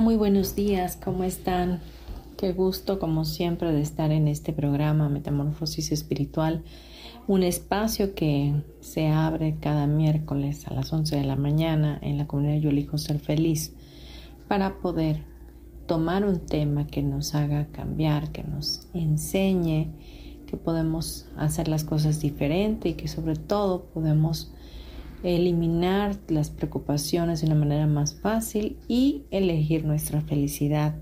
Muy buenos días, ¿cómo están? Qué gusto, como siempre, de estar en este programa Metamorfosis Espiritual, un espacio que se abre cada miércoles a las 11 de la mañana en la comunidad Yo Elijo Ser Feliz para poder tomar un tema que nos haga cambiar, que nos enseñe que podemos hacer las cosas diferente y que sobre todo podemos eliminar las preocupaciones de una manera más fácil y elegir nuestra felicidad,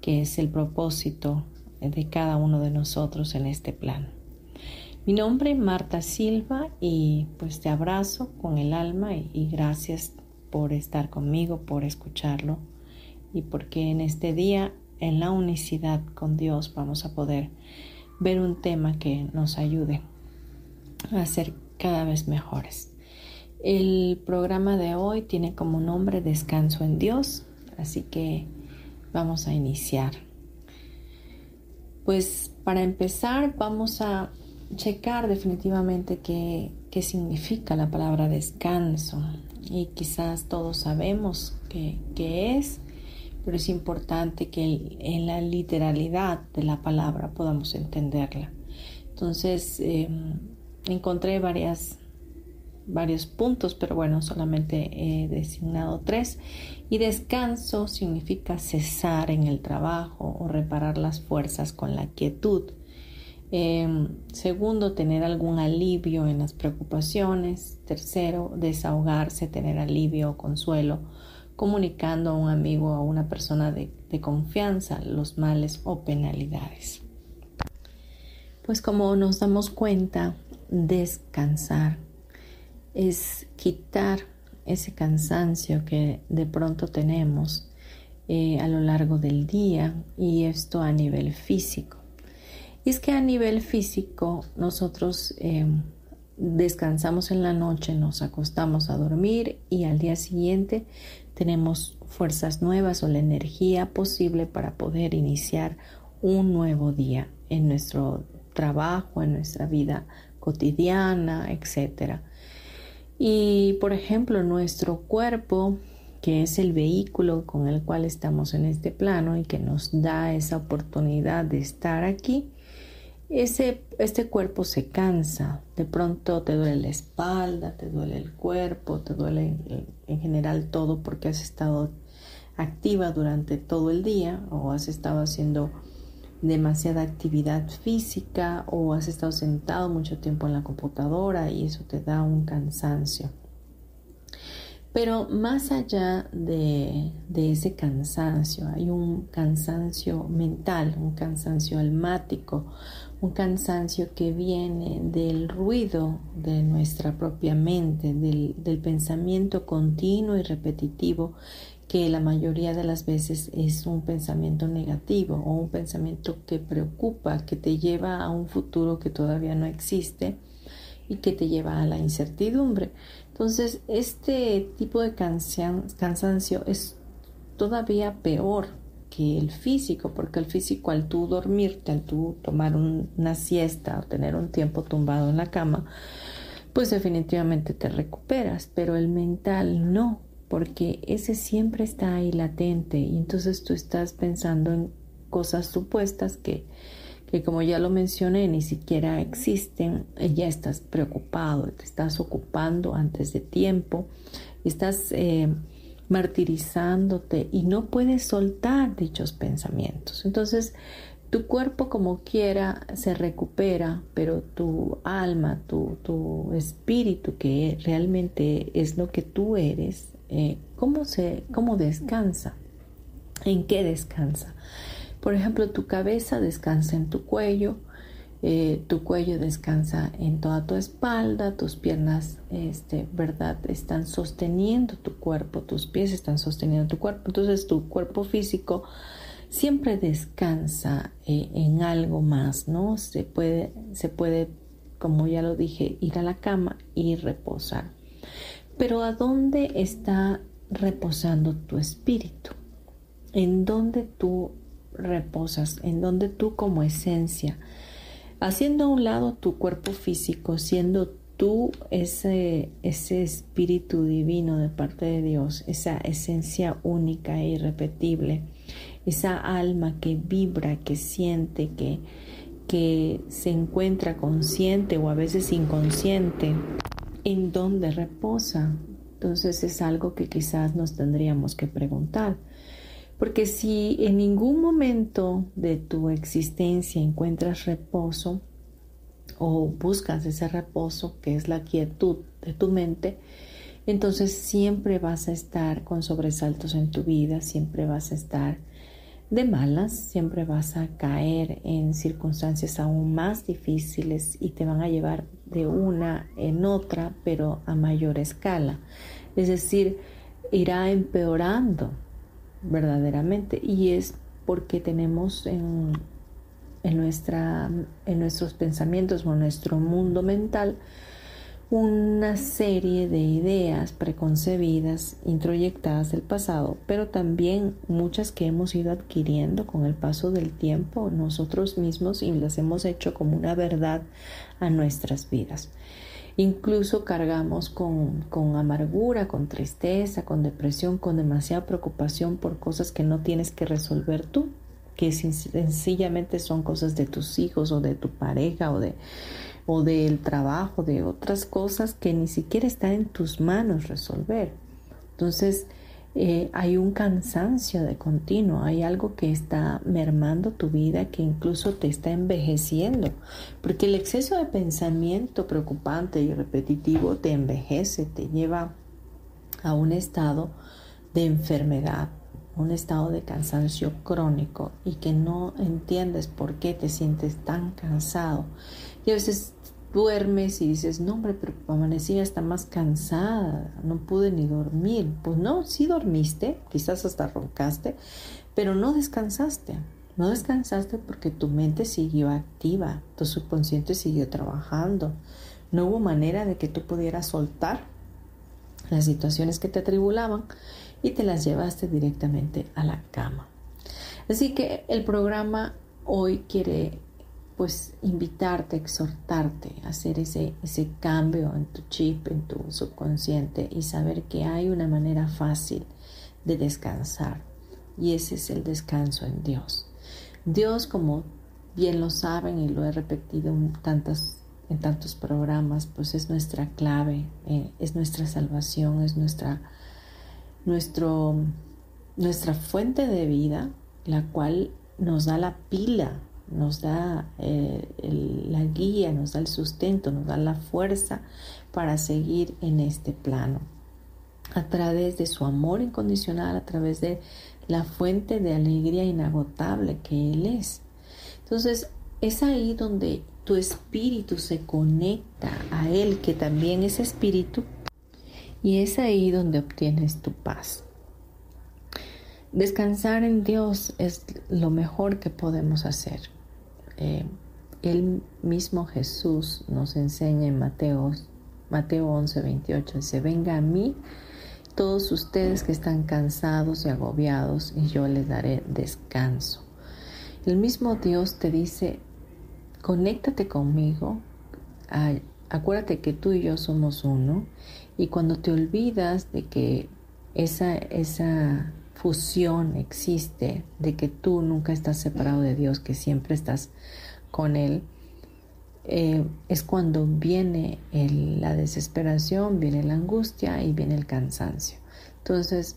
que es el propósito de cada uno de nosotros en este plan. Mi nombre es Marta Silva y pues te abrazo con el alma y, gracias por estar conmigo, por escucharlo y porque en este día en la unicidad con Dios vamos a poder ver un tema que nos ayude a ser cada vez mejores. El programa de hoy tiene como nombre Descanso en Dios, así que vamos a iniciar. Pues para empezar vamos a checar definitivamente qué, significa la palabra descanso y quizás todos sabemos qué, es, pero es importante que en la literalidad de la palabra podamos entenderla. Entonces em, encontré varias varios puntos, pero bueno, solamente he designado tres. Y descanso significa cesar en el trabajo o reparar las fuerzas con la quietud. Em, segundo, tener algún alivio en las preocupaciones. Tercero, desahogarse, tener alivio o consuelo, comunicando a un amigo o a una persona de confianza los males o penalidades. Pues como nos damos cuenta, descansar es quitar ese cansancio que de pronto tenemos eh, a lo largo del día y esto a nivel físico. Y es que a nivel físico nosotros eh, descansamos en la noche, nos acostamos a dormir y al día siguiente tenemos fuerzas nuevas o la energía posible para poder iniciar un nuevo día en nuestro trabajo, en nuestra vida cotidiana, etcétera. Y por ejemplo, nuestro cuerpo, que es el vehículo con el cual estamos en este plano y que nos da esa oportunidad de estar aquí, ese, este cuerpo se cansa. De pronto te duele la espalda, te duele el cuerpo, te duele en general todo porque has estado activa durante todo el día o has estado haciendo demasiada actividad física o has estado sentado mucho tiempo en la computadora y eso te da un cansancio. Pero más allá de, ese cansancio, hay un cansancio mental, un cansancio almático, un cansancio que viene del ruido de nuestra propia mente, del, del pensamiento continuo y repetitivo que la mayoría de las veces es un pensamiento negativo o un pensamiento que preocupa, que te lleva a un futuro que todavía no existe y que te lleva a la incertidumbre. Entonces, este tipo de cansancio es todavía peor que el físico, porque el físico al tú dormirte, al tú tomar una siesta o tener un tiempo tumbado en la cama, pues definitivamente te recuperas, pero el mental no, porque ese siempre está ahí latente y entonces tú estás pensando en cosas supuestas que, que como ya lo mencioné ni siquiera existen, ya estás preocupado, te estás ocupando antes de tiempo, estás eh, martirizándote y no puedes soltar dichos pensamientos. Entonces, tu cuerpo como quiera se recupera, pero tu alma, tu, tu espíritu, que realmente es lo que tú eres, eh, ¿cómo, se, ¿cómo descansa? ¿En qué descansa? Por ejemplo, tu cabeza descansa en tu cuello, eh, tu cuello descansa en toda tu espalda, tus piernas, este, ¿verdad? Están sosteniendo tu cuerpo, tus pies están sosteniendo tu cuerpo. Entonces tu cuerpo físico siempre descansa eh, en algo más, ¿no? Se puede, se puede, como ya lo dije, ir a la cama y reposar. Pero ¿a dónde está reposando tu espíritu? ¿En dónde tú reposas? ¿En dónde tú como esencia? haciendo a un lado tu cuerpo físico, siendo tú ese, ese espíritu divino de parte de Dios, esa esencia única e irrepetible, esa alma que vibra, que siente, que, que se encuentra consciente o a veces inconsciente, en dónde reposa. Entonces es algo que quizás nos tendríamos que preguntar. Porque si en ningún momento de tu existencia encuentras reposo o buscas ese reposo que es la quietud de tu mente, entonces siempre vas a estar con sobresaltos en tu vida, siempre vas a estar de malas, siempre vas a caer en circunstancias aún más difíciles y te van a llevar de una en otra, pero a mayor escala. Es decir, irá empeorando verdaderamente y es porque tenemos en, en, nuestra, en nuestros pensamientos o en nuestro mundo mental una serie de ideas preconcebidas, introyectadas del pasado, pero también muchas que hemos ido adquiriendo con el paso del tiempo nosotros mismos y las hemos hecho como una verdad a nuestras vidas. Incluso cargamos con, amargura, con tristeza, con depresión, con demasiada preocupación por cosas que no tienes que resolver tú, que sencillamente son cosas de tus hijos o de tu pareja o de o del trabajo, de otras cosas que ni siquiera están en tus manos resolver. Entonces, eh, hay un cansancio de continuo, hay algo que está mermando tu vida, que incluso te está envejeciendo, porque el exceso de pensamiento preocupante y repetitivo te envejece, te lleva a un estado de enfermedad, un estado de cansancio crónico y que no entiendes por qué te sientes tan cansado. Y a veces duermes y dices, no pero amanecí hasta más cansada, no pude ni dormir. Pues no, sí dormiste, quizás hasta roncaste, pero no descansaste. No descansaste porque tu mente siguió activa, tu subconsciente siguió trabajando. No hubo manera de que tú pudieras soltar las situaciones que te atribulaban y te las llevaste directamente a la cama. Así que el programa hoy quiere pues invitarte, exhortarte a hacer ese, ese cambio en tu chip, en tu subconsciente y saber que hay una manera fácil de descansar y ese es el descanso en Dios. Dios, como bien lo saben y lo he repetido en, en tantos programas, pues es nuestra clave, eh, es nuestra salvación, es nuestra, nuestro, nuestra fuente de vida, la cual nos da la pila nos da eh, la guía, nos da el sustento, nos da la fuerza para seguir en este plano. A través de su amor incondicional, a través de la fuente de alegría inagotable que Él es. Entonces, es ahí donde tu espíritu se conecta a Él, que también es espíritu, y es ahí donde obtienes tu paz. Descansar en Dios es lo mejor que podemos hacer. Eh, el mismo Jesús nos enseña en Mateo, Mateo 11, 28, dice, venga a mí todos ustedes que están cansados y agobiados y yo les daré descanso. El mismo Dios te dice, conéctate conmigo, acuérdate que tú y yo somos uno y cuando te olvidas de que esa, esa fusión existe, de que tú nunca estás separado de Dios, que siempre estás con Él, eh, es cuando viene la desesperación, viene la angustia y viene el cansancio. Entonces,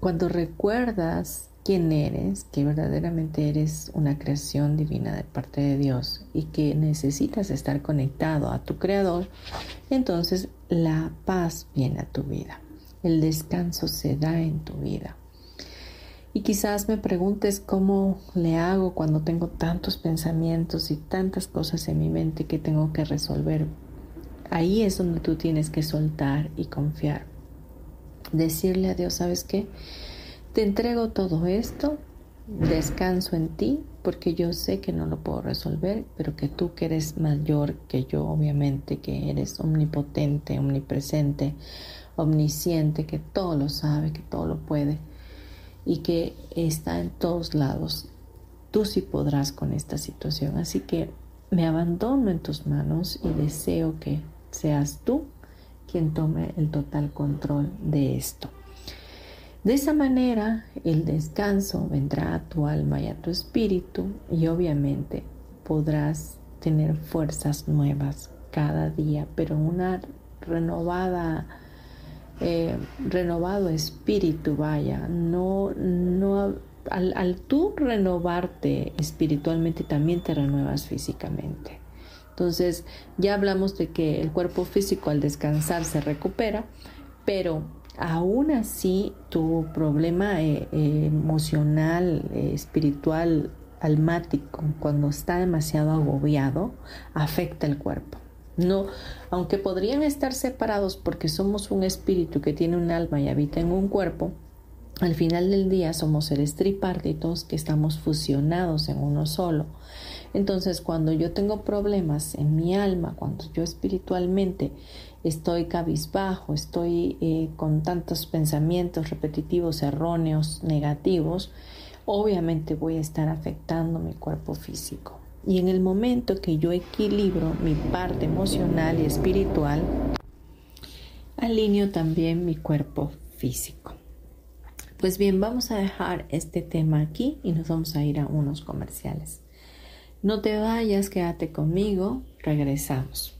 cuando recuerdas quién eres, que verdaderamente eres una creación divina de parte de Dios y que necesitas estar conectado a tu Creador, entonces la paz viene a tu vida, el descanso se da en tu vida. Y quizás me preguntes cómo le hago cuando tengo tantos pensamientos y tantas cosas en mi mente que tengo que resolver. Ahí es donde tú tienes que soltar y confiar. Decirle a Dios, ¿sabes qué? Te entrego todo esto, descanso en ti, porque yo sé que no lo puedo resolver, pero que tú que eres mayor que yo, obviamente, que eres omnipotente, omnipresente, omnisciente, que todo lo sabe, que todo lo puede y que está en todos lados. Tú sí podrás con esta situación. Así que me abandono en tus manos y deseo que seas tú quien tome el total control de esto. De esa manera el descanso vendrá a tu alma y a tu espíritu y obviamente podrás tener fuerzas nuevas cada día, pero una renovada eh, renovado espíritu, vaya, no, no, al, tú renovarte espiritualmente también te renuevas físicamente. Entonces, ya hablamos de que el cuerpo físico al descansar se recupera, pero aún así tu problema eh, eh, emocional, espiritual, almático, cuando está demasiado agobiado, afecta el cuerpo. No, aunque podrían estar separados porque somos un espíritu que tiene un alma y habita en un cuerpo, al final del día somos seres tripartitos que estamos fusionados en uno solo. Entonces, cuando yo tengo problemas en mi alma, cuando yo espiritualmente estoy cabizbajo, estoy eh, con tantos pensamientos repetitivos, erróneos, negativos, obviamente voy a estar afectando mi cuerpo físico. Y en el momento que yo equilibro mi parte emocional y espiritual, alineo también mi cuerpo físico. Pues bien, vamos a dejar este tema aquí y nos vamos a ir a unos comerciales. No te vayas, quédate conmigo, regresamos.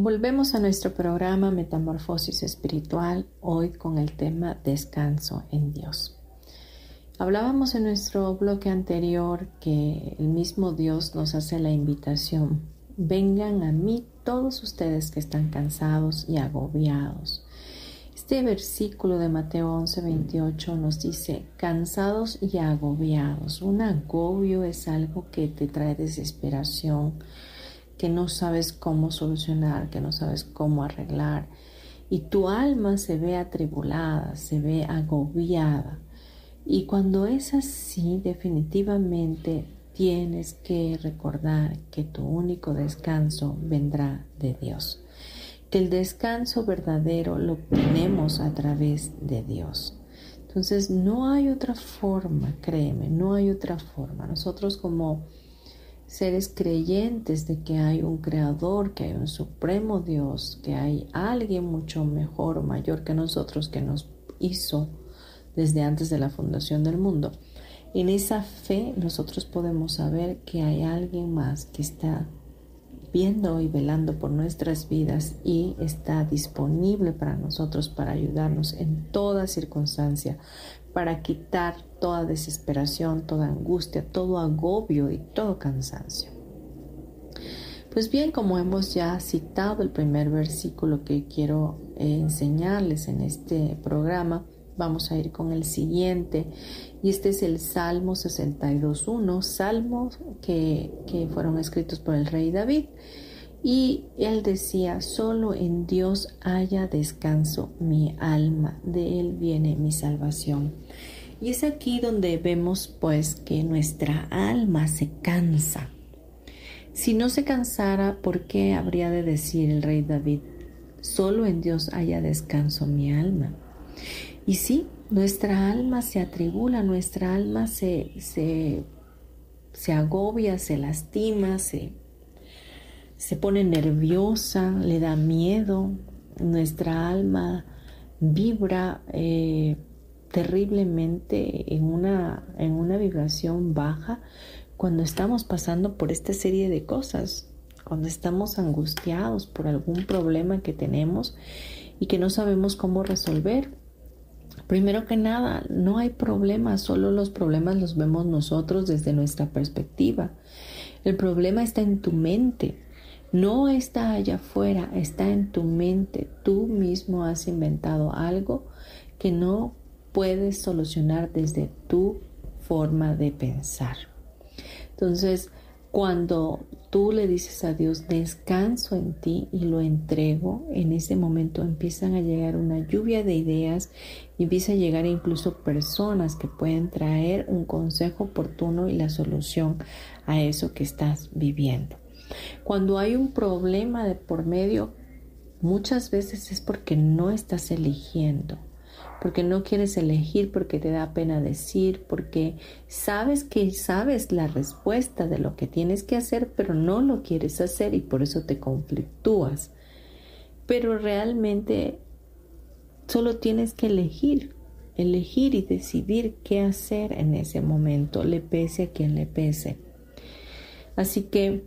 Volvemos a nuestro programa Metamorfosis Espiritual, hoy con el tema Descanso en Dios. Hablábamos en nuestro bloque anterior que el mismo Dios nos hace la invitación, vengan a mí todos ustedes que están cansados y agobiados. Este versículo de Mateo 11, 28 nos dice, cansados y agobiados. Un agobio es algo que te trae desesperación, que no sabes cómo solucionar, que no sabes cómo arreglar. Y tu alma se ve atribulada, se ve agobiada. Y cuando es así, definitivamente tienes que recordar que tu único descanso vendrá de Dios. Que el descanso verdadero lo tenemos a través de Dios. Entonces no hay otra forma, créeme, no hay otra forma. Nosotros como seres creyentes de que hay un creador, que hay un supremo Dios, que hay alguien mucho mejor o mayor que nosotros que nos hizo desde antes de la fundación del mundo. En esa fe nosotros podemos saber que hay alguien más que está viendo y velando por nuestras vidas y está disponible para nosotros para ayudarnos en toda circunstancia, para quitar toda desesperación, toda angustia, todo agobio y todo cansancio. Pues bien, como hemos ya citado el primer versículo que quiero eh, enseñarles en este programa, vamos a ir con el siguiente. Y este es el Salmo 62.1, salmos que, que fueron escritos por el rey David. Y él decía, solo en Dios haya descanso mi alma, de él viene mi salvación. Y es aquí donde vemos pues que nuestra alma se cansa. Si no se cansara, ¿por qué habría de decir el rey David, solo en Dios haya descanso mi alma? Y sí, nuestra alma se atribula, nuestra alma se, se, se agobia, se lastima, se, se pone nerviosa, le da miedo, nuestra alma vibra eh, terriblemente en una, en una vibración baja cuando estamos pasando por esta serie de cosas, cuando estamos angustiados por algún problema que tenemos y que no sabemos cómo resolver. Primero que nada, no hay problemas, solo los problemas los vemos nosotros desde nuestra perspectiva. El problema está en tu mente, no está allá afuera, está en tu mente. Tú mismo has inventado algo que no puedes solucionar desde tu forma de pensar. Entonces, cuando tú le dices a Dios, descanso en ti y lo entrego, en ese momento empiezan a llegar una lluvia de ideas empieza a llegar incluso personas que pueden traer un consejo oportuno y la solución a eso que estás viviendo. Cuando hay un problema de por medio, muchas veces es porque no estás eligiendo porque no quieres elegir, porque te da pena decir, porque sabes que sabes la respuesta de lo que tienes que hacer, pero no lo quieres hacer y por eso te conflictúas. Pero realmente solo tienes que elegir, elegir y decidir qué hacer en ese momento, le pese a quien le pese. Así que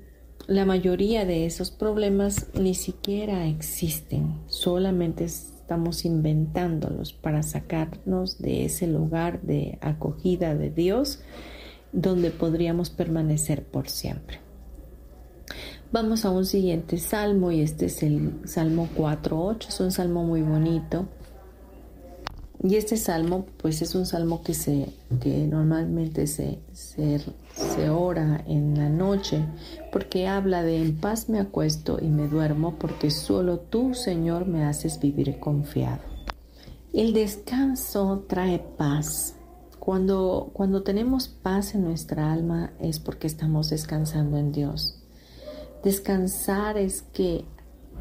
la mayoría de esos problemas ni siquiera existen, solamente estamos inventándolos para sacarnos de ese lugar de acogida de Dios donde podríamos permanecer por siempre. Vamos a un siguiente salmo y este es el Salmo 4.8, es un salmo muy bonito. Y este salmo pues es un salmo que, se, que normalmente se, se, se ora en la noche porque habla de en paz me acuesto y me duermo porque solo tú, Señor, me haces vivir confiado. El descanso trae paz. Cuando, cuando tenemos paz en nuestra alma es porque estamos descansando en Dios. Descansar es que,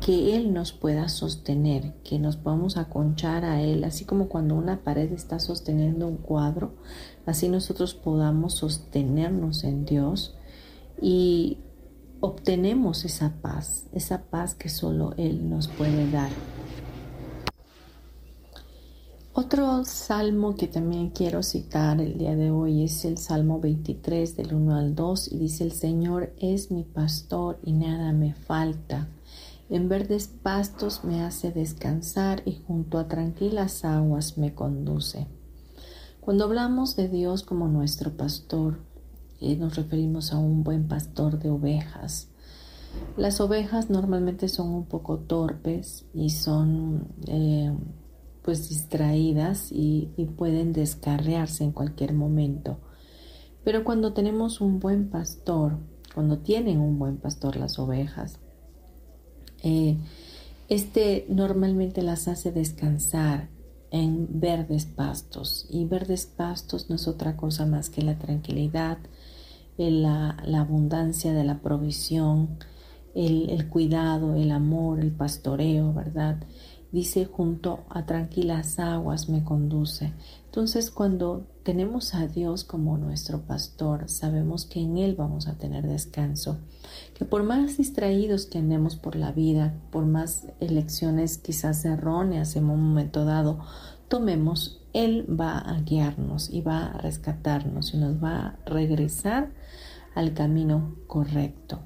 que Él nos pueda sostener, que nos podamos aconchar a Él, así como cuando una pared está sosteniendo un cuadro, así nosotros podamos sostenernos en Dios y obtenemos esa paz, esa paz que solo Él nos puede dar. Otro salmo que también quiero citar el día de hoy es el Salmo 23 del 1 al 2 y dice el Señor es mi pastor y nada me falta. En verdes pastos me hace descansar y junto a tranquilas aguas me conduce. Cuando hablamos de Dios como nuestro pastor, eh, nos referimos a un buen pastor de ovejas. Las ovejas normalmente son un poco torpes y son eh, pues distraídas y, pueden descarriarse en cualquier momento. Pero cuando tenemos un buen pastor, cuando tienen un buen pastor las ovejas, eh, este normalmente las hace descansar en verdes pastos y verdes pastos no es otra cosa más que la tranquilidad, la, abundancia de la provisión, el, cuidado, el amor, el pastoreo, ¿verdad? dice junto a tranquilas aguas me conduce. Entonces cuando tenemos a Dios como nuestro pastor, sabemos que en Él vamos a tener descanso, que por más distraídos que andemos por la vida, por más elecciones quizás erróneas en un momento dado, tomemos, Él va a guiarnos y va a rescatarnos y nos va a regresar al camino correcto.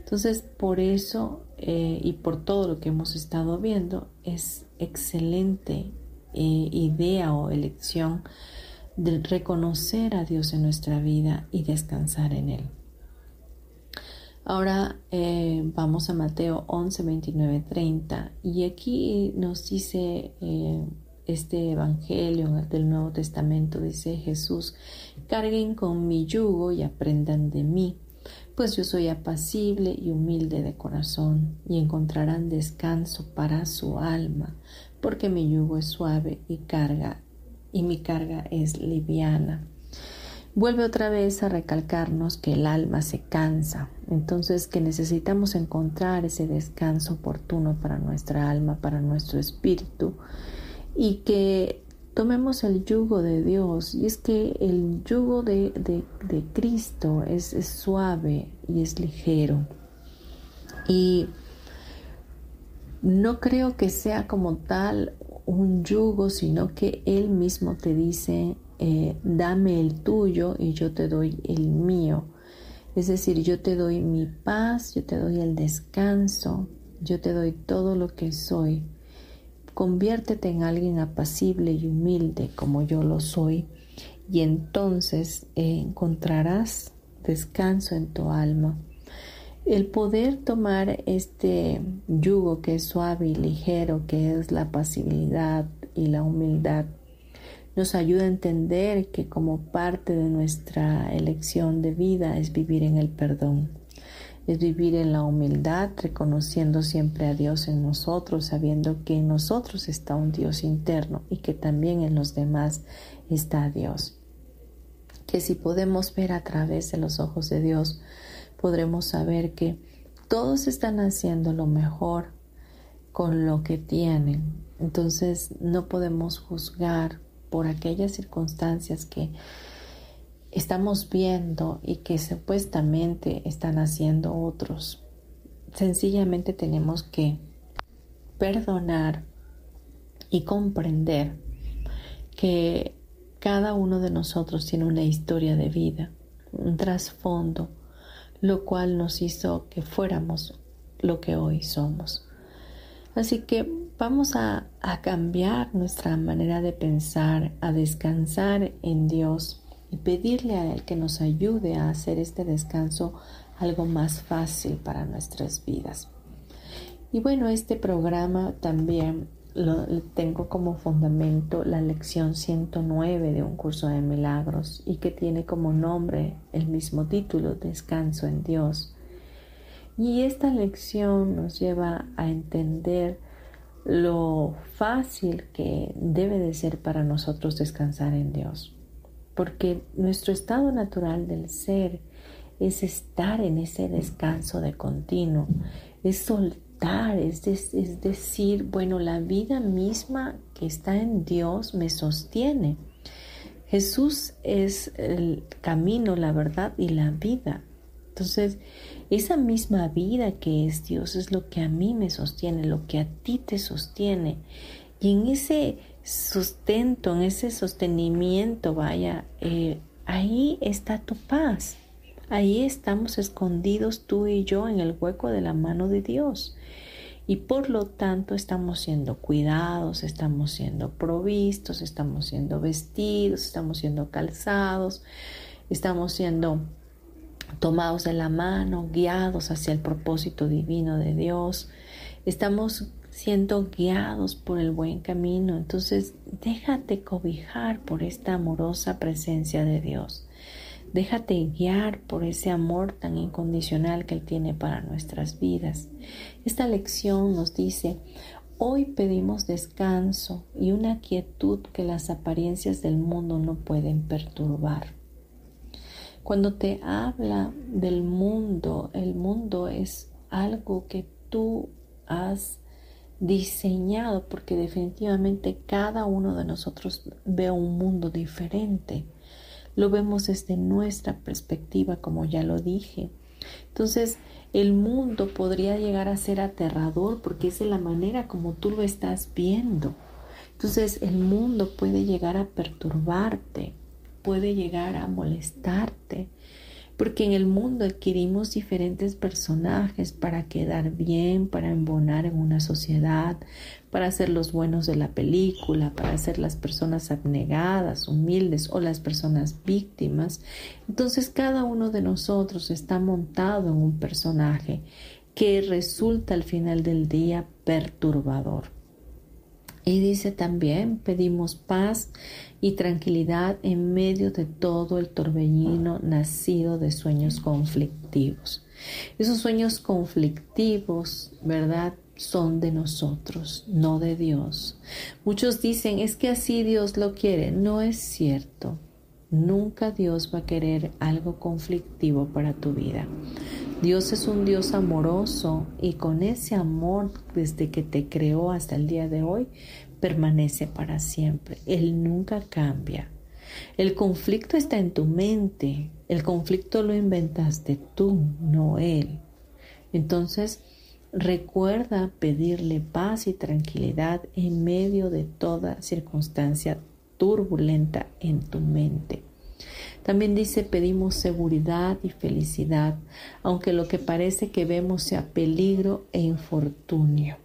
Entonces, por eso eh, y por todo lo que hemos estado viendo, es excelente eh, idea o elección de reconocer a Dios en nuestra vida y descansar en Él. Ahora eh, vamos a Mateo 11, 29, 30 y aquí nos dice este Evangelio del Nuevo Testamento, dice Jesús, carguen con mi yugo y aprendan de mí pues yo soy apacible y humilde de corazón, y encontrarán descanso para su alma, porque mi yugo es suave y carga, y mi carga es liviana. Vuelve otra vez a recalcarnos que el alma se cansa, entonces que necesitamos encontrar ese descanso oportuno para nuestra alma, para nuestro espíritu, y que tomemos el yugo de Dios y es que el yugo de, Cristo es, suave y es ligero. Y no creo que sea como tal un yugo, sino que Él mismo te dice, eh, dame el tuyo y yo te doy el mío. Es decir, yo te doy mi paz, yo te doy el descanso, yo te doy todo lo que soy Conviértete en alguien apacible y humilde como yo lo soy y entonces encontrarás descanso en tu alma. El poder tomar este yugo que es suave y ligero, que es la pasibilidad y la humildad, nos ayuda a entender que como parte de nuestra elección de vida es vivir en el perdón es vivir en la humildad, reconociendo siempre a Dios en nosotros, sabiendo que en nosotros está un Dios interno y que también en los demás está Dios. Que si podemos ver a través de los ojos de Dios, podremos saber que todos están haciendo lo mejor con lo que tienen. Entonces no podemos juzgar por aquellas circunstancias que estamos viendo y que supuestamente están haciendo otros. Sencillamente tenemos que perdonar y comprender que cada uno de nosotros tiene una historia de vida, un trasfondo, lo cual nos hizo que fuéramos lo que hoy somos. Así que vamos a, cambiar nuestra manera de pensar, a descansar en Dios y pedirle a Él que nos ayude a hacer este descanso algo más fácil para nuestras vidas. Y bueno, este programa también lo tengo como fundamento la lección 109 de un curso de milagros y que tiene como nombre el mismo título, Descanso en Dios. Y esta lección nos lleva a entender lo fácil que debe de ser para nosotros descansar en Dios porque nuestro estado natural del ser es estar en ese descanso de continuo, es soltar, es, es, decir, bueno, la vida misma que está en Dios me sostiene. Jesús es el camino, la verdad y la vida. Entonces, esa misma vida que es Dios es lo que a mí me sostiene, lo que a ti te sostiene. Y en ese sustento, en ese sostenimiento, vaya, eh, ahí está tu paz. Ahí estamos escondidos tú y yo en el hueco de la mano de Dios. Y por lo tanto estamos siendo cuidados, estamos siendo provistos, estamos siendo vestidos, estamos siendo calzados, estamos siendo tomados de la mano, guiados hacia el propósito divino de Dios. Estamos siendo guiados por el buen camino. Entonces, déjate cobijar por esta amorosa presencia de Dios. Déjate guiar por ese amor tan incondicional que Él tiene para nuestras vidas. Esta lección nos dice, hoy pedimos descanso y una quietud que las apariencias del mundo no pueden perturbar. Cuando te habla del mundo, el mundo es algo que tú has diseñado porque definitivamente cada uno de nosotros ve un mundo diferente. Lo vemos desde nuestra perspectiva, como ya lo dije. Entonces, el mundo podría llegar a ser aterrador porque es de la manera como tú lo estás viendo. Entonces, el mundo puede llegar a perturbarte, puede llegar a molestarte, porque en el mundo adquirimos diferentes personajes para quedar bien, para embonar en una sociedad, para ser los buenos de la película, para ser las personas abnegadas, humildes o las personas víctimas. Entonces cada uno de nosotros está montado en un personaje que resulta al final del día perturbador. Y dice también, pedimos paz y tranquilidad en medio de todo el torbellino nacido de sueños conflictivos. Esos sueños conflictivos, ¿verdad? Son de nosotros, no de Dios. Muchos dicen, es que así Dios lo quiere. No es cierto. Nunca Dios va a querer algo conflictivo para tu vida. Dios es un Dios amoroso y con ese amor desde que te creó hasta el día de hoy permanece para siempre. Él nunca cambia. El conflicto está en tu mente. El conflicto lo inventaste tú, no Él. Entonces, recuerda pedirle paz y tranquilidad en medio de toda circunstancia turbulenta en tu mente. También dice pedimos seguridad y felicidad, aunque lo que parece que vemos sea peligro e infortunio.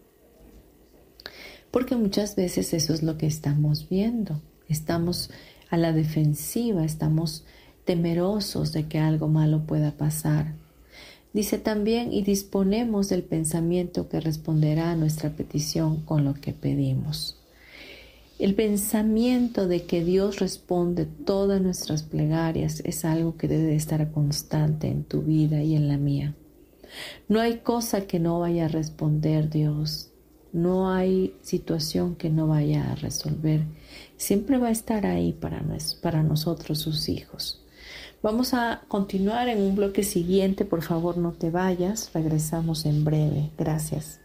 Porque muchas veces eso es lo que estamos viendo. Estamos a la defensiva, estamos temerosos de que algo malo pueda pasar. Dice también, y disponemos del pensamiento que responderá a nuestra petición con lo que pedimos. El pensamiento de que Dios responde todas nuestras plegarias es algo que debe estar constante en tu vida y en la mía. No hay cosa que no vaya a responder Dios. No hay situación que no vaya a resolver. Siempre va a estar ahí para, para nosotros, sus hijos. Vamos a continuar en un bloque siguiente. Por favor, no te vayas. Regresamos en breve. Gracias.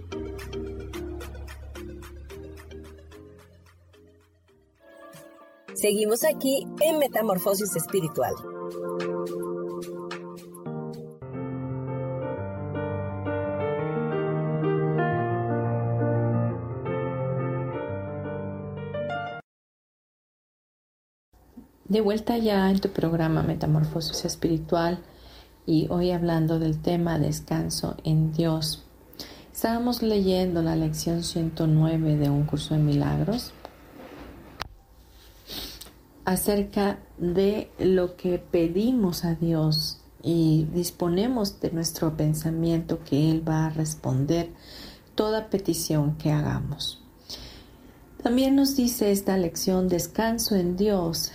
Seguimos aquí en Metamorfosis Espiritual. De vuelta ya en tu programa Metamorfosis Espiritual y hoy hablando del tema descanso en Dios. Estábamos leyendo la lección 109 de un curso de milagros acerca de lo que pedimos a Dios y disponemos de nuestro pensamiento que Él va a responder toda petición que hagamos. También nos dice esta lección, descanso en Dios.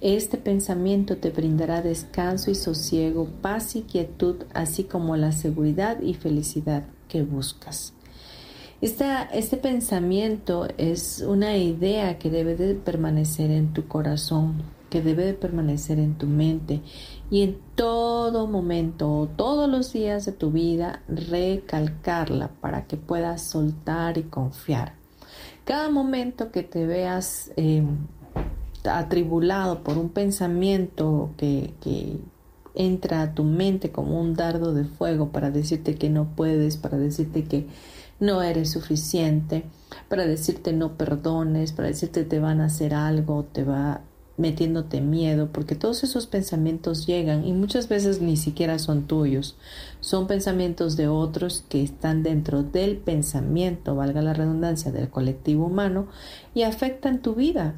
Este pensamiento te brindará descanso y sosiego, paz y quietud, así como la seguridad y felicidad que buscas. Este pensamiento es una idea que debe de permanecer en tu corazón, que debe de permanecer en tu mente y en todo momento, todos los días de tu vida, recalcarla para que puedas soltar y confiar. Cada momento que te veas em, atribulado por un pensamiento que, que entra a tu mente como un dardo de fuego para decirte que no puedes, para decirte que no eres suficiente, para decirte no perdones, para decirte te van a hacer algo, te va metiéndote miedo, porque todos esos pensamientos llegan y muchas veces ni siquiera son tuyos, son pensamientos de otros que están dentro del pensamiento, valga la redundancia, del colectivo humano y afectan tu vida.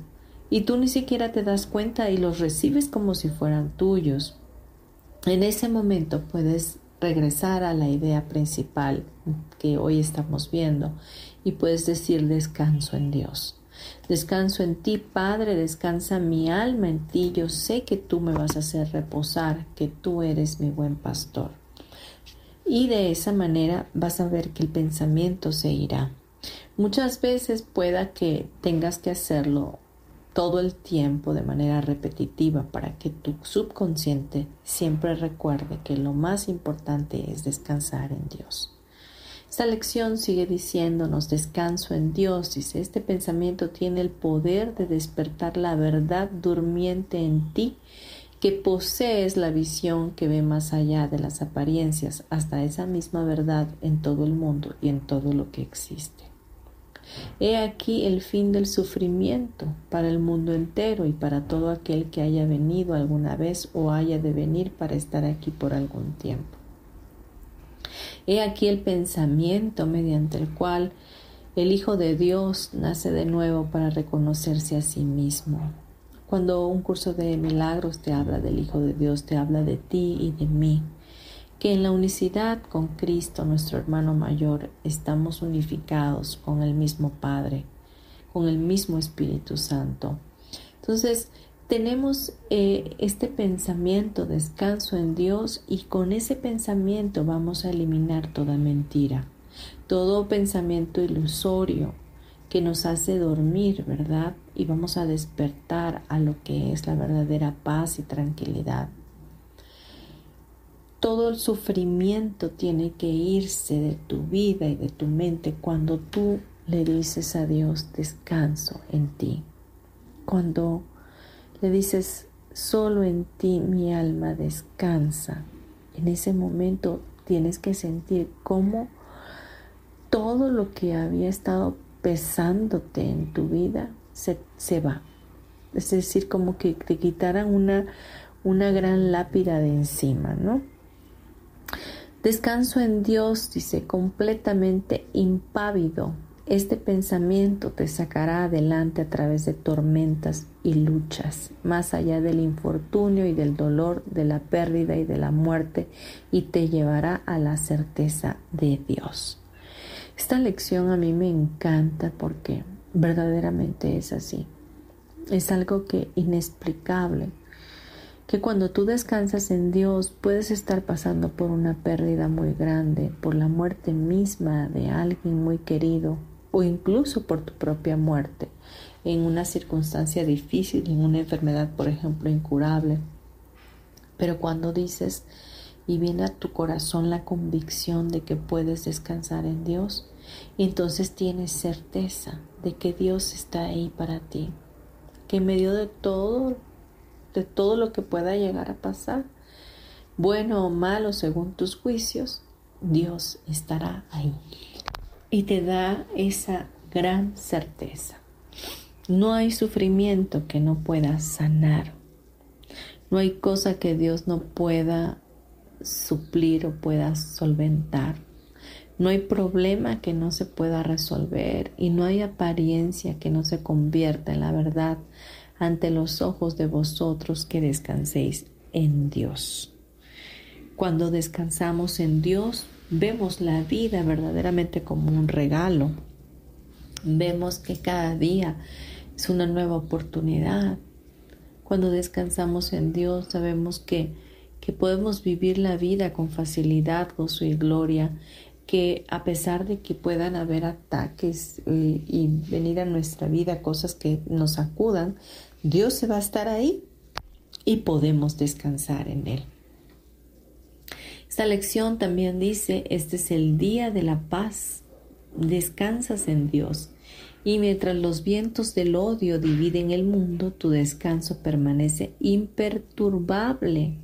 Y tú ni siquiera te das cuenta y los recibes como si fueran tuyos. En ese momento puedes regresar a la idea principal que hoy estamos viendo y puedes decir descanso en Dios. Descanso en ti, Padre, descansa mi alma en ti. Yo sé que tú me vas a hacer reposar, que tú eres mi buen pastor. Y de esa manera vas a ver que el pensamiento se irá. Muchas veces pueda que tengas que hacerlo todo el tiempo de manera repetitiva para que tu subconsciente siempre recuerde que lo más importante es descansar en Dios. Esta lección sigue diciéndonos descanso en Dios. Dice, este pensamiento tiene el poder de despertar la verdad durmiente en ti, que posees la visión que ve más allá de las apariencias hasta esa misma verdad en todo el mundo y en todo lo que existe. He aquí el fin del sufrimiento para el mundo entero y para todo aquel que haya venido alguna vez o haya de venir para estar aquí por algún tiempo. He aquí el pensamiento mediante el cual el Hijo de Dios nace de nuevo para reconocerse a sí mismo. Cuando un curso de milagros te habla del Hijo de Dios, te habla de ti y de mí, que en la unicidad con Cristo, nuestro hermano mayor, estamos unificados con el mismo Padre, con el mismo Espíritu Santo. Entonces, tenemos eh, este pensamiento, descanso en Dios, y con ese pensamiento vamos a eliminar toda mentira, todo pensamiento ilusorio que nos hace dormir, ¿verdad? Y vamos a despertar a lo que es la verdadera paz y tranquilidad. Todo el sufrimiento tiene que irse de tu vida y de tu mente cuando tú le dices a Dios descanso en ti. Cuando le dices, solo en ti mi alma descansa. En ese momento tienes que sentir cómo todo lo que había estado pesándote en tu vida se, se va. Es decir, como que te quitaran una, una gran lápida de encima, ¿no? Descanso en Dios, dice, completamente impávido, este pensamiento te sacará adelante a través de tormentas y luchas, más allá del infortunio y del dolor, de la pérdida y de la muerte, y te llevará a la certeza de Dios. Esta lección a mí me encanta porque verdaderamente es así. Es algo que inexplicable, que cuando tú descansas en Dios puedes estar pasando por una pérdida muy grande, por la muerte misma de alguien muy querido, o incluso por tu propia muerte en una circunstancia difícil, en una enfermedad, por ejemplo, incurable. Pero cuando dices y viene a tu corazón la convicción de que puedes descansar en Dios, entonces tienes certeza de que Dios está ahí para ti, que en medio de todo, de todo lo que pueda llegar a pasar, bueno o malo según tus juicios, Dios estará ahí y te da esa gran certeza. No hay sufrimiento que no pueda sanar. No hay cosa que Dios no pueda suplir o pueda solventar. No hay problema que no se pueda resolver y no hay apariencia que no se convierta en la verdad ante los ojos de vosotros que descanséis en Dios. Cuando descansamos en Dios, vemos la vida verdaderamente como un regalo. Vemos que cada día es una nueva oportunidad. Cuando descansamos en Dios, sabemos que, que podemos vivir la vida con facilidad, gozo y gloria, que a pesar de que puedan haber ataques eh, y venir a nuestra vida cosas que nos acudan, Dios se va a estar ahí y podemos descansar en Él. Esta lección también dice, este es el día de la paz, descansas en Dios. Y mientras los vientos del odio dividen el mundo, tu descanso permanece imperturbable.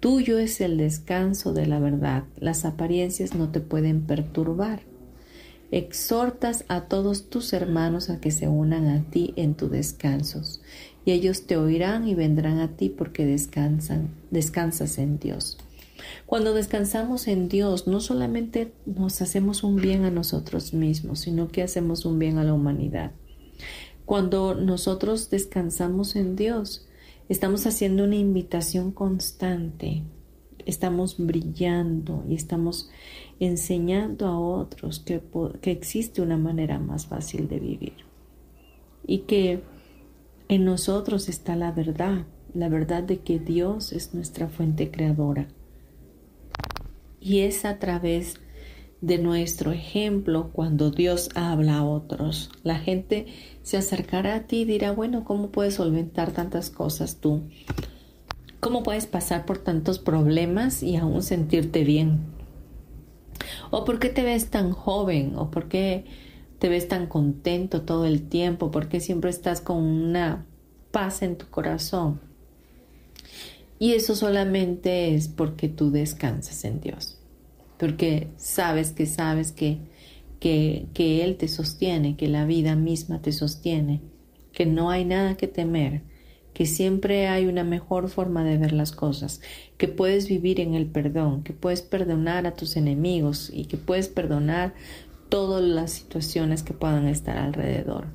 Tuyo es el descanso de la verdad. Las apariencias no te pueden perturbar. Exhortas a todos tus hermanos a que se unan a ti en tus descansos, y ellos te oirán y vendrán a ti porque descansas en Dios. Cuando descansamos en Dios, no solamente nos hacemos un bien a nosotros mismos, sino que hacemos un bien a la humanidad. Cuando nosotros descansamos en Dios, Estamos haciendo una invitación constante, estamos brillando y estamos enseñando a otros que, existe una manera más fácil de vivir y que en nosotros está la verdad, la verdad de que Dios es nuestra fuente creadora. Y es a través de nuestro ejemplo cuando Dios habla a otros. La gente se acercará a ti y dirá, bueno, ¿cómo puedes solventar tantas cosas tú? ¿Cómo puedes pasar por tantos problemas y aún sentirte bien? ¿O por qué te ves tan joven? ¿O por qué te ves tan contento todo el tiempo? ¿Por qué siempre estás con una paz en tu corazón? Y eso solamente es porque tú descansas en Dios porque sabes que sabes que, que, que Él te sostiene, que la vida misma te sostiene, que no hay nada que temer, que siempre hay una mejor forma de ver las cosas, que puedes vivir en el perdón, que puedes perdonar a tus enemigos y que puedes perdonar todas las situaciones que puedan estar alrededor,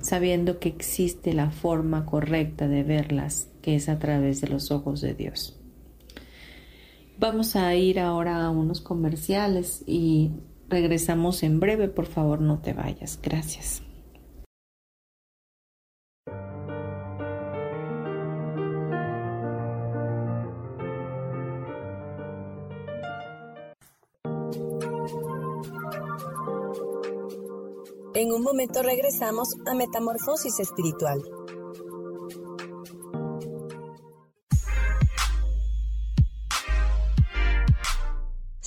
sabiendo que existe la forma correcta de verlas, que es a través de los ojos de Dios. Vamos a ir ahora a unos comerciales y regresamos en breve. Por favor, no te vayas. Gracias. En un momento regresamos a Metamorfosis Espiritual.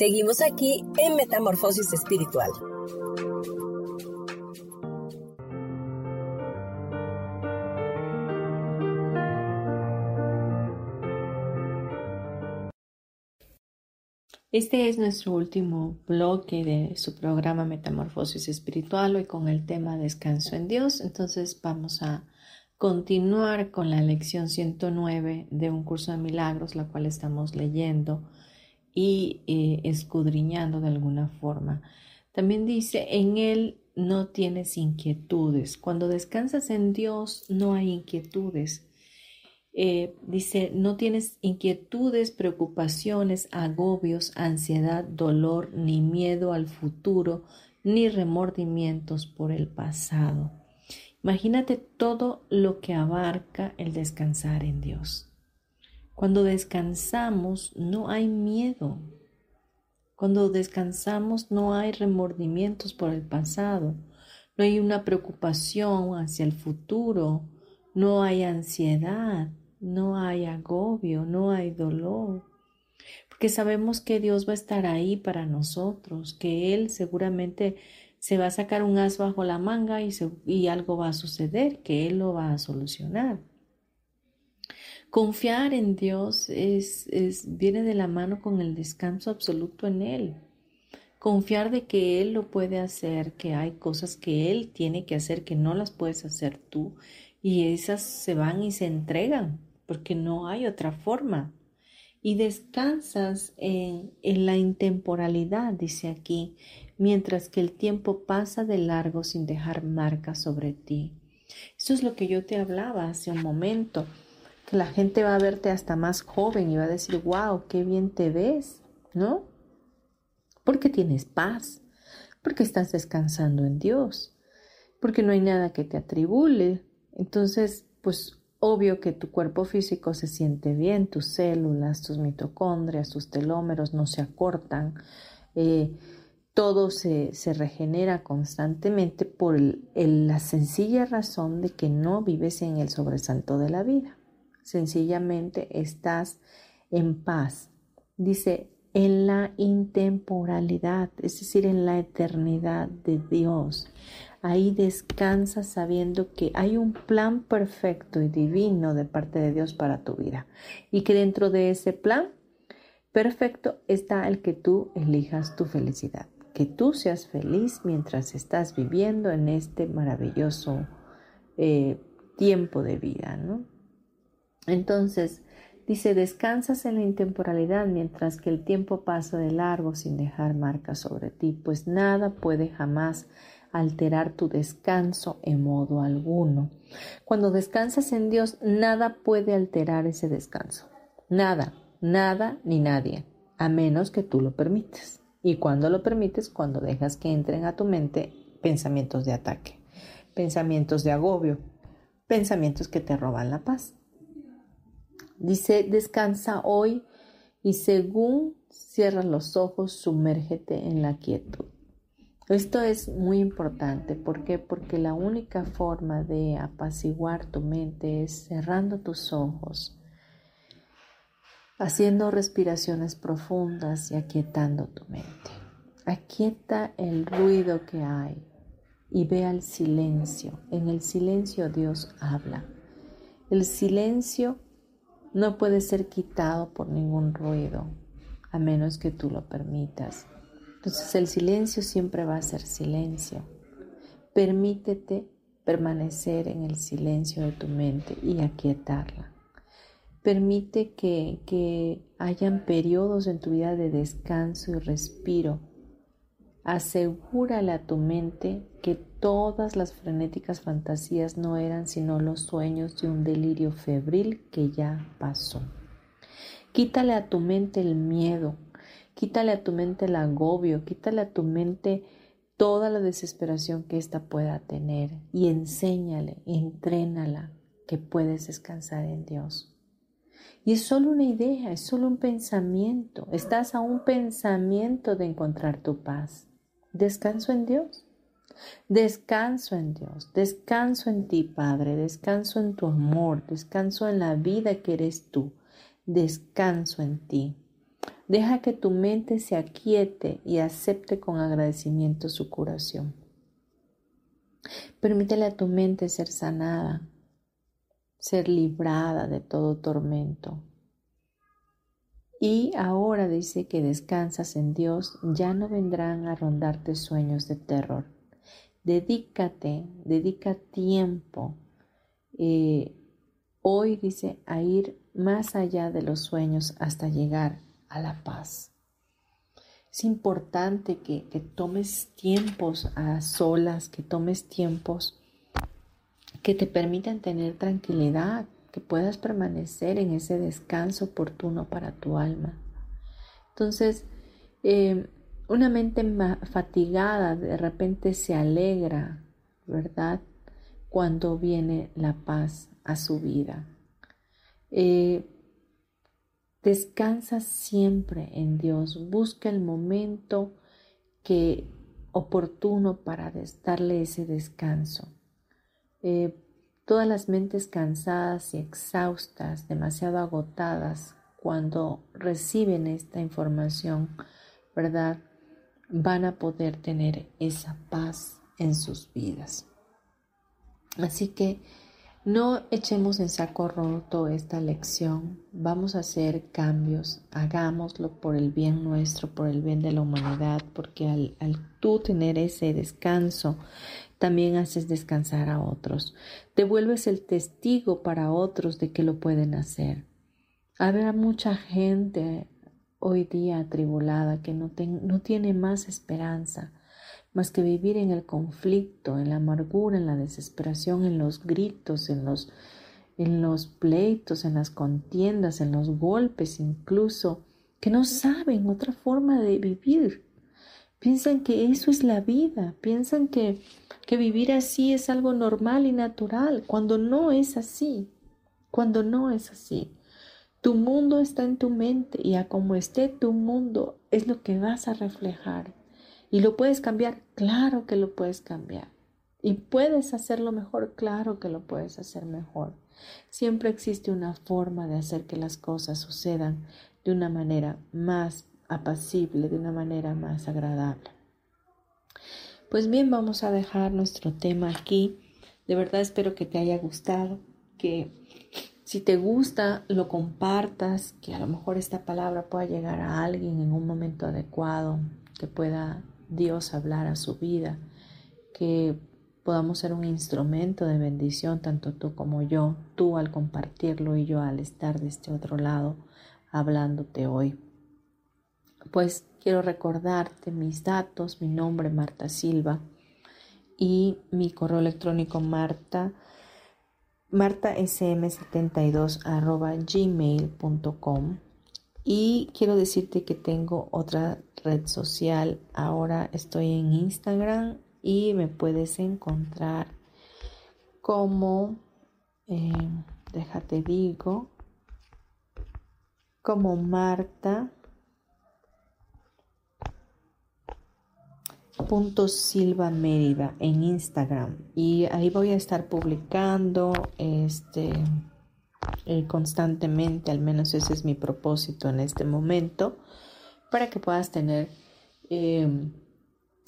Seguimos aquí en Metamorfosis Espiritual. Este es nuestro último bloque de su programa Metamorfosis Espiritual, hoy con el tema Descanso en Dios. Entonces vamos a continuar con la lección 109 de un curso de milagros, la cual estamos leyendo y eh, escudriñando de alguna forma. También dice, en Él no tienes inquietudes. Cuando descansas en Dios no hay inquietudes. Eh, dice, no tienes inquietudes, preocupaciones, agobios, ansiedad, dolor, ni miedo al futuro, ni remordimientos por el pasado. Imagínate todo lo que abarca el descansar en Dios. Cuando descansamos no hay miedo. Cuando descansamos no hay remordimientos por el pasado. No hay una preocupación hacia el futuro. No hay ansiedad. No hay agobio. No hay dolor. Porque sabemos que Dios va a estar ahí para nosotros, que Él seguramente se va a sacar un as bajo la manga y, y algo va a suceder, que Él lo va a solucionar. Confiar en Dios es, es, viene de la mano con el descanso absoluto en Él. Confiar de que Él lo puede hacer, que hay cosas que Él tiene que hacer que no las puedes hacer tú y esas se van y se entregan porque no hay otra forma. Y descansas en, en la intemporalidad, dice aquí, mientras que el tiempo pasa de largo sin dejar marca sobre ti. Eso es lo que yo te hablaba hace un momento la gente va a verte hasta más joven y va a decir, wow, qué bien te ves, ¿no? Porque tienes paz, porque estás descansando en Dios, porque no hay nada que te atribule. Entonces, pues obvio que tu cuerpo físico se siente bien, tus células, tus mitocondrias, tus telómeros no se acortan, eh, todo se, regenera constantemente por la sencilla razón de que no vives en el sobresalto de la vida sencillamente estás en paz. Dice, en la intemporalidad, es decir, en la eternidad de Dios. Ahí descansas sabiendo que hay un plan perfecto y divino de parte de Dios para tu vida y que dentro de ese plan perfecto está el que tú elijas tu felicidad, que tú seas feliz mientras estás viviendo en este maravilloso eh, tiempo de vida, ¿no? Entonces, dice, descansas en la intemporalidad mientras que el tiempo pasa de largo sin dejar marca sobre ti, pues nada puede jamás alterar tu descanso en modo alguno. Cuando descansas en Dios, nada puede alterar ese descanso. Nada, nada ni nadie, a menos que tú lo permites. Y cuando lo permites, cuando dejas que entren a tu mente pensamientos de ataque, pensamientos de agobio, pensamientos que te roban la paz. Dice, descansa hoy y según cierras los ojos, sumérgete en la quietud. Esto es muy importante. ¿Por qué? Porque la única forma de apaciguar tu mente es cerrando tus ojos, haciendo respiraciones profundas y aquietando tu mente. Aquieta el ruido que hay y ve al silencio. En el silencio Dios habla. El silencio no puede ser quitado por ningún ruido, a menos que tú lo permitas. Entonces el silencio siempre va a ser silencio. Permítete permanecer en el silencio de tu mente y aquietarla. Permite que, que hayan periodos en tu vida de descanso y respiro. Asegúrale a tu mente que todas las frenéticas fantasías no eran sino los sueños de un delirio febril que ya pasó. Quítale a tu mente el miedo, quítale a tu mente el agobio, quítale a tu mente toda la desesperación que ésta pueda tener y enséñale, entrénala que puedes descansar en Dios. Y es solo una idea, es solo un pensamiento. Estás a un pensamiento de encontrar tu paz. Descanso en Dios. Descanso en Dios, descanso en ti, Padre, descanso en tu amor, descanso en la vida que eres tú, descanso en ti. Deja que tu mente se aquiete y acepte con agradecimiento su curación. Permítele a tu mente ser sanada, ser librada de todo tormento. Y ahora dice que descansas en Dios, ya no vendrán a rondarte sueños de terror Dedícate, dedica tiempo eh, hoy dice a ir más allá de los sueños hasta llegar a la paz. Es importante que, que tomes tiempos a solas, que tomes tiempos que te permitan tener tranquilidad, que puedas permanecer en ese descanso oportuno para tu alma. Entonces, eh, una mente fatigada de repente se alegra, ¿verdad? Cuando viene la paz a su vida. Eh, descansa siempre en Dios, busca el momento que oportuno para darle ese descanso. Eh, todas las mentes cansadas y exhaustas, demasiado agotadas, cuando reciben esta información, ¿verdad? Van a poder tener esa paz en sus vidas. Así que no echemos en saco roto esta lección, vamos a hacer cambios, hagámoslo por el bien nuestro, por el bien de la humanidad, porque al, tú tener ese descanso, también haces descansar a otros, te vuelves el testigo para otros de que lo pueden hacer. Habrá mucha gente hoy día atribulada que no, no tiene más esperanza más que vivir en el conflicto, en la amargura, en la desesperación, en los gritos, en los, en los pleitos, en las contiendas, en los golpes incluso, que no saben otra forma de vivir. Piensan que eso es la vida, piensan que, que vivir así es algo normal y natural, cuando no es así, cuando no es así. Tu mundo está en tu mente y a como esté tu mundo es lo que vas a reflejar. ¿Y lo puedes cambiar? Claro que lo puedes cambiar. ¿Y puedes hacerlo mejor? Claro que lo puedes hacer mejor. Siempre existe una forma de hacer que las cosas sucedan de una manera más apacible, de una manera más agradable. Pues bien, vamos a dejar nuestro tema aquí. De verdad espero que te haya gustado, que si te gusta, lo compartas, que a lo mejor esta palabra pueda llegar a alguien en un momento adecuado, que pueda Dios hablar a su vida, que podamos ser un instrumento de bendición, tanto tú como yo, tú al compartirlo y yo al estar de este otro lado hablándote hoy. Pues quiero recordarte mis datos, mi nombre Marta Silva y mi correo electrónico Marta martasm72 arroba gmail.com y quiero decirte que tengo otra red social. Ahora estoy en Instagram y me puedes encontrar como, eh, déjate digo, como Marta punto Silva Mérida en Instagram y ahí voy a estar publicando este eh, constantemente, al menos ese es mi propósito en este momento, para que puedas tener em,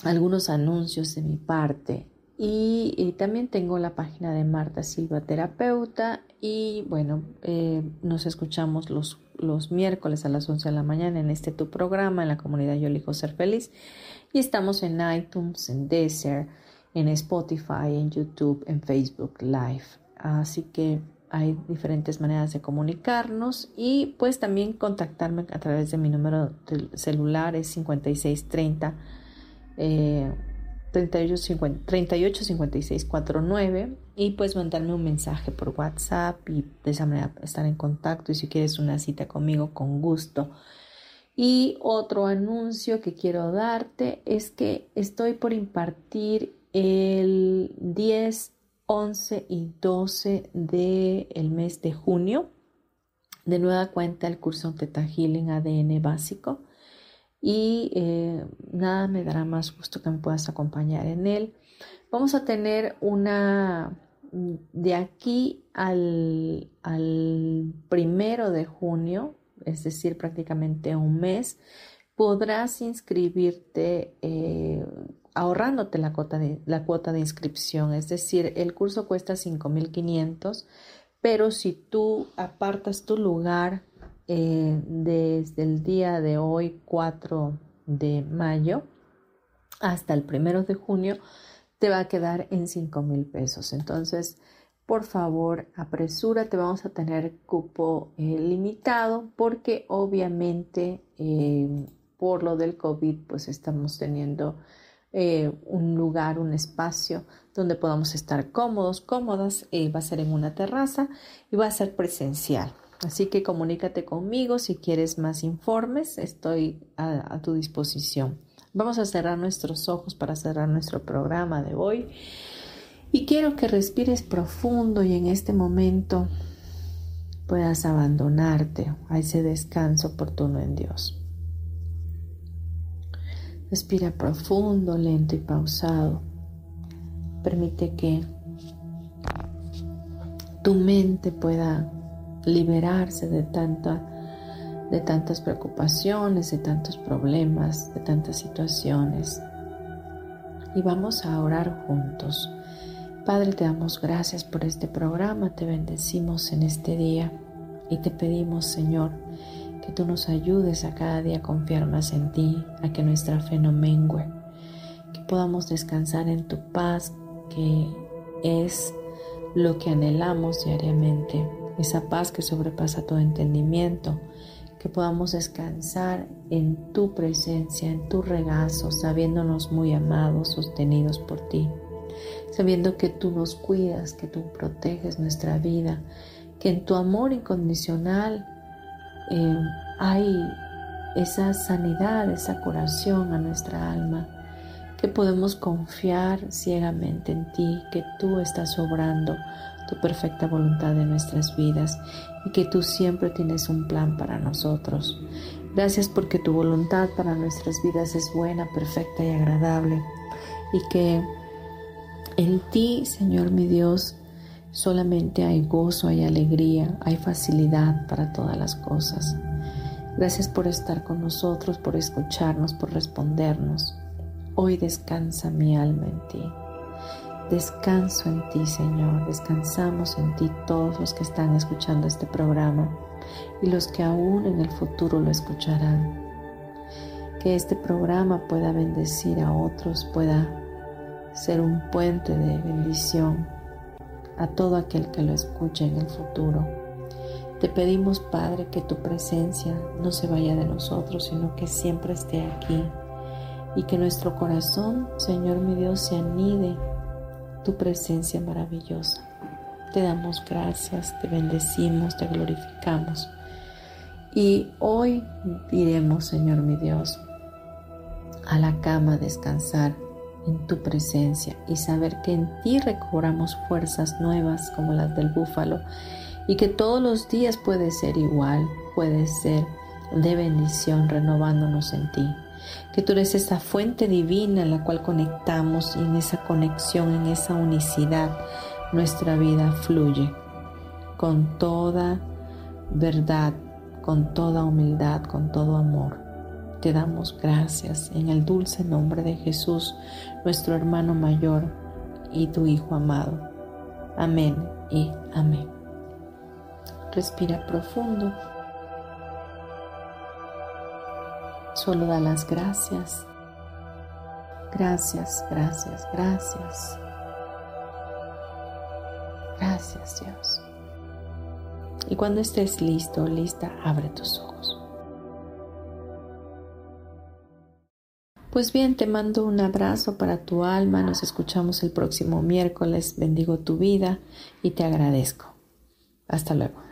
algunos anuncios de mi parte. Y, también tengo la página de Marta Silva Terapeuta y bueno, eh, nos escuchamos los, los miércoles a las 11 de la mañana en este tu programa en la comunidad Yo elijo ser feliz y estamos en iTunes, en Deezer, en Spotify, en YouTube, en Facebook Live. Así que hay diferentes maneras de comunicarnos y pues también contactarme a través de mi número celular es 5630 eh, 38, 56 49 y pues mandarme un mensaje por WhatsApp y de esa manera estar en contacto y si quieres una cita conmigo con gusto. Y otro anuncio que quiero darte es que estoy por impartir el 10 11 y 12 del mes de junio. De nueva cuenta el curso Teta Healing ADN básico. Y eh, nada me dará más gusto que me puedas acompañar en él. Vamos a tener una de aquí al, al primero de junio, es decir, prácticamente un mes, podrás inscribirte eh, ahorrándote la cuota, de, la cuota de inscripción. Es decir, el curso cuesta 5.500, pero si tú apartas tu lugar eh, desde el día de hoy, 4 de mayo, hasta el primero de junio, te va a quedar en 5 mil pesos. Entonces, por favor apresúrate, vamos a tener cupo eh, limitado porque obviamente eh, por lo del COVID pues estamos teniendo eh, un lugar, un espacio donde podamos estar cómodos, cómodas, va a ser en una terraza y va a ser presencial. Así que comunícate conmigo si quieres más informes, estoy a tu disposición. Vamos a cerrar nuestros ojos para cerrar nuestro programa de hoy. Y quiero que respires profundo y en este momento puedas abandonarte a ese descanso oportuno en Dios. Respira profundo, lento y pausado. Permite que tu mente pueda liberarse de, de tantas preocupaciones, de tantos problemas, de tantas situaciones. Y vamos a orar juntos. Padre, te damos gracias por este programa, te bendecimos en este día y te pedimos, Señor, que tú nos ayudes a cada día a confiar más en ti, a que nuestra fe no mengue, que podamos descansar en tu paz, que es lo que anhelamos diariamente, esa paz que sobrepasa todo entendimiento, que podamos descansar en tu presencia, en tu regazo, sabiéndonos muy amados, sostenidos por ti sabiendo que tú nos cuidas, que tú proteges nuestra vida, que en tu amor incondicional eh, hay esa sanidad, esa curación a nuestra alma, que podemos confiar ciegamente en ti, que tú estás obrando tu perfecta voluntad en nuestras vidas y que tú siempre tienes un plan para nosotros. Gracias porque tu voluntad para nuestras vidas es buena, perfecta y agradable y que en ti, Señor mi Dios, solamente hay gozo, hay alegría, hay facilidad para todas las cosas. Gracias por estar con nosotros, por escucharnos, por respondernos. Hoy descansa mi alma en ti. Descanso en ti, Señor. Descansamos en ti todos los que están escuchando este programa y los que aún en el futuro lo escucharán. Que este programa pueda bendecir a otros, pueda ser un puente de bendición a todo aquel que lo escuche en el futuro. Te pedimos, Padre, que tu presencia no se vaya de nosotros, sino que siempre esté aquí y que nuestro corazón, Señor mi Dios, se anide tu presencia maravillosa. Te damos gracias, te bendecimos, te glorificamos. Y hoy iremos, Señor mi Dios, a la cama a descansar en tu presencia y saber que en ti recobramos fuerzas nuevas como las del búfalo y que todos los días puede ser igual, puede ser de bendición renovándonos en ti. Que tú eres esa fuente divina en la cual conectamos y en esa conexión, en esa unicidad, nuestra vida fluye con toda verdad, con toda humildad, con todo amor. Te damos gracias en el dulce nombre de Jesús, nuestro hermano mayor y tu Hijo amado. Amén y amén. Respira profundo. Solo da las gracias. Gracias, gracias, gracias. Gracias Dios. Y cuando estés listo, lista, abre tus ojos. Pues bien, te mando un abrazo para tu alma. Nos escuchamos el próximo miércoles. Bendigo tu vida y te agradezco. Hasta luego.